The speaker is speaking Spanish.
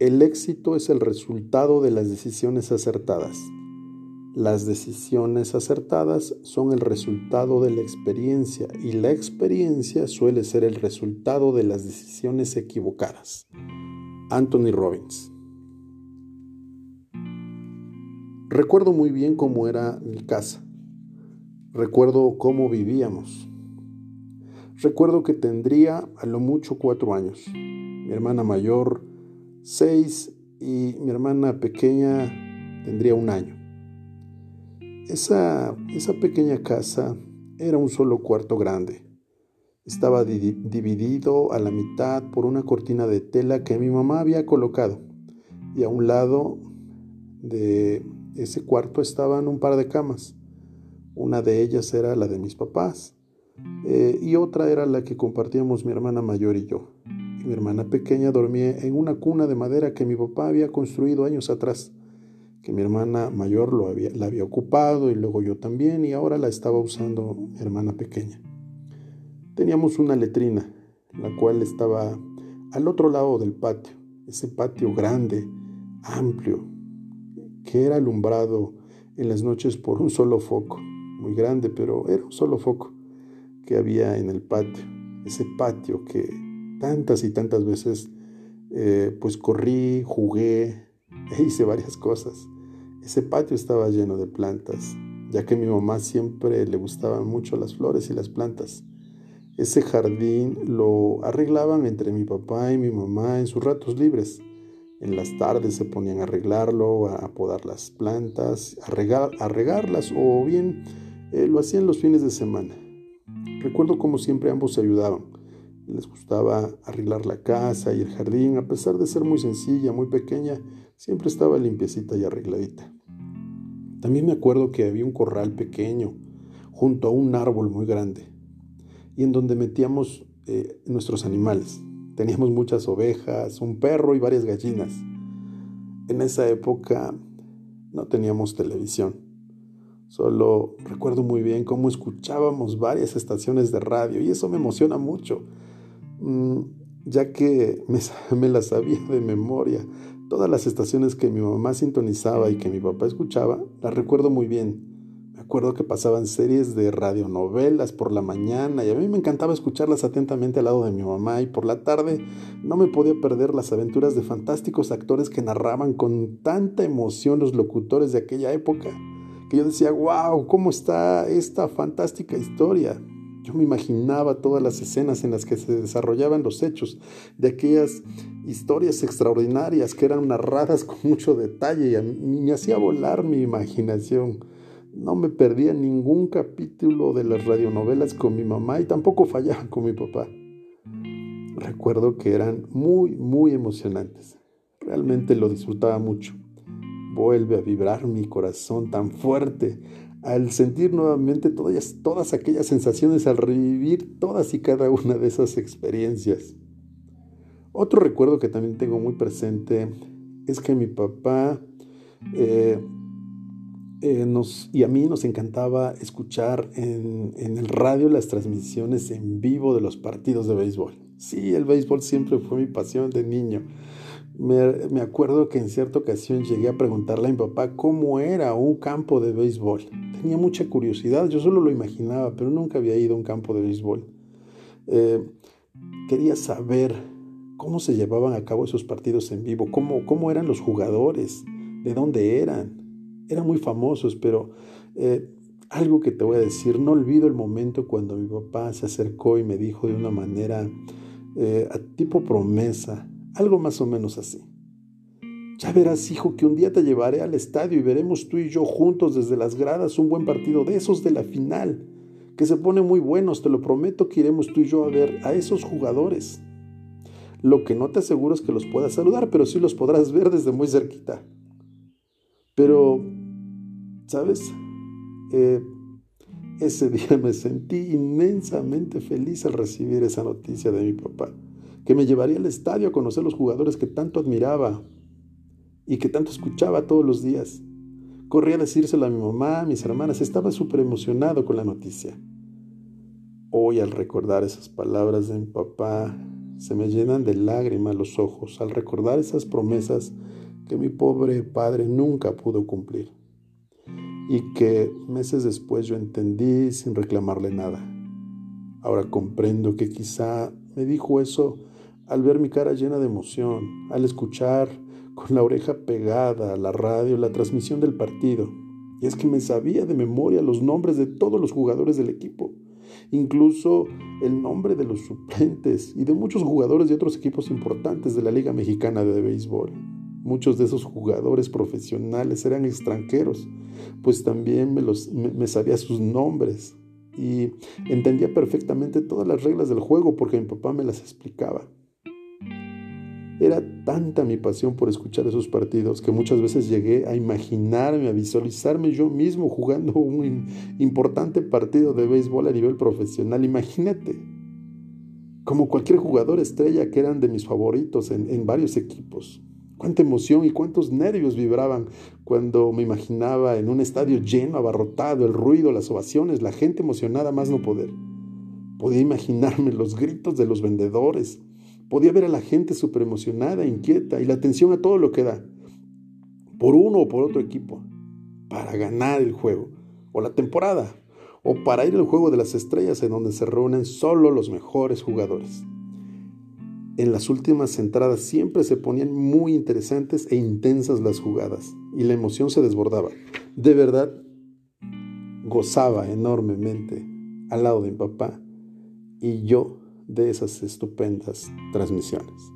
el éxito es el resultado de las decisiones acertadas. Las decisiones acertadas son el resultado de la experiencia y la experiencia suele ser el resultado de las decisiones equivocadas. Anthony Robbins. Recuerdo muy bien cómo era mi casa. Recuerdo cómo vivíamos. Recuerdo que tendría a lo mucho cuatro años. Mi hermana mayor seis y mi hermana pequeña tendría un año. Esa, esa pequeña casa era un solo cuarto grande. Estaba dividido a la mitad por una cortina de tela que mi mamá había colocado y a un lado de ese cuarto estaban un par de camas. Una de ellas era la de mis papás eh, y otra era la que compartíamos mi hermana mayor y yo. Mi hermana pequeña dormía en una cuna de madera que mi papá había construido años atrás que mi hermana mayor lo había, la había ocupado y luego yo también y ahora la estaba usando mi hermana pequeña. Teníamos una letrina, la cual estaba al otro lado del patio, ese patio grande, amplio, que era alumbrado en las noches por un solo foco, muy grande, pero era un solo foco que había en el patio, ese patio que tantas y tantas veces eh, pues corrí, jugué, e hice varias cosas. Ese patio estaba lleno de plantas, ya que a mi mamá siempre le gustaban mucho las flores y las plantas. Ese jardín lo arreglaban entre mi papá y mi mamá en sus ratos libres. En las tardes se ponían a arreglarlo, a podar las plantas, a, regarlas o bien eh, lo hacían los fines de semana. Recuerdo como siempre ambos se ayudaban. Les gustaba arreglar la casa y el jardín, a pesar de ser muy sencilla, muy pequeña, siempre estaba limpiecita y arregladita. También me acuerdo que había un corral pequeño junto a un árbol muy grande y en donde metíamos eh, nuestros animales. Teníamos muchas ovejas, un perro y varias gallinas. En esa época no teníamos televisión. Solo recuerdo muy bien cómo escuchábamos varias estaciones de radio y eso me emociona mucho, ya que me, me las sabía de memoria. Todas las estaciones que mi mamá sintonizaba y que mi papá escuchaba, las recuerdo muy bien. Me acuerdo que pasaban series de radionovelas por la mañana y a mí me encantaba escucharlas atentamente al lado de mi mamá y por la tarde no me podía perder las aventuras de fantásticos actores que narraban con tanta emoción los locutores de aquella época, que yo decía, wow, ¿cómo está esta fantástica historia? Yo me imaginaba todas las escenas en las que se desarrollaban los hechos de aquellas historias extraordinarias que eran narradas con mucho detalle y me hacía volar mi imaginación. No me perdía ningún capítulo de las radionovelas con mi mamá y tampoco fallaba con mi papá. Recuerdo que eran muy, muy emocionantes. Realmente lo disfrutaba mucho. Vuelve a vibrar mi corazón tan fuerte al sentir nuevamente todas, aquellas sensaciones, al revivir todas y cada una de esas experiencias. Otro recuerdo que también tengo muy presente es que mi papá eh, eh, y a mí nos encantaba escuchar en, en, el radio las transmisiones en vivo de los partidos de béisbol. Sí, el béisbol siempre fue mi pasión de niño. Me, acuerdo que en cierta ocasión llegué a preguntarle a mi papá cómo era un campo de béisbol. Tenía mucha curiosidad, yo solo lo imaginaba, pero nunca había ido a un campo de béisbol. Eh, quería saber cómo se llevaban a cabo esos partidos en vivo, cómo, cómo eran los jugadores, de dónde eran. Eran muy famosos, pero eh, algo que te voy a decir, no olvido el momento cuando mi papá se acercó y me dijo de una manera eh, tipo promesa, algo más o menos así. Ya verás, hijo, que un día te llevaré al estadio y veremos tú y yo juntos desde las gradas un buen partido de esos de la final, que se pone muy buenos, te lo prometo que iremos tú y yo a ver a esos jugadores. Lo que no te aseguro es que los puedas saludar, pero sí los podrás ver desde muy cerquita. Pero, ¿sabes? Eh, ese día me sentí inmensamente feliz al recibir esa noticia de mi papá que me llevaría al estadio a conocer los jugadores que tanto admiraba y que tanto escuchaba todos los días. Corrí a decírselo a mi mamá, a mis hermanas, estaba súper emocionado con la noticia. Hoy al recordar esas palabras de mi papá, se me llenan de lágrimas los ojos al recordar esas promesas que mi pobre padre nunca pudo cumplir y que meses después yo entendí sin reclamarle nada. Ahora comprendo que quizá me dijo eso al ver mi cara llena de emoción, al escuchar con la oreja pegada a la radio la transmisión del partido. Y es que me sabía de memoria los nombres de todos los jugadores del equipo, incluso el nombre de los suplentes y de muchos jugadores de otros equipos importantes de la Liga Mexicana de Béisbol. Muchos de esos jugadores profesionales eran extranjeros, pues también me, los, me sabía sus nombres y entendía perfectamente todas las reglas del juego porque mi papá me las explicaba. Era tanta mi pasión por escuchar esos partidos que muchas veces llegué a imaginarme, a visualizarme yo mismo jugando un importante partido de béisbol a nivel profesional. Imagínate, como cualquier jugador estrella que eran de mis favoritos en, en varios equipos. Cuánta emoción y cuántos nervios vibraban cuando me imaginaba en un estadio lleno, abarrotado, el ruido, las ovaciones, la gente emocionada más no poder. Podía imaginarme los gritos de los vendedores, Podía ver a la gente súper emocionada, inquieta y la atención a todo lo que da, por uno o por otro equipo, para ganar el juego, o la temporada, o para ir al juego de las estrellas en donde se reúnen solo los mejores jugadores. En las últimas entradas siempre se ponían muy interesantes e intensas las jugadas y la emoción se desbordaba. De verdad, gozaba enormemente al lado de mi papá y yo de esas estupendas transmisiones.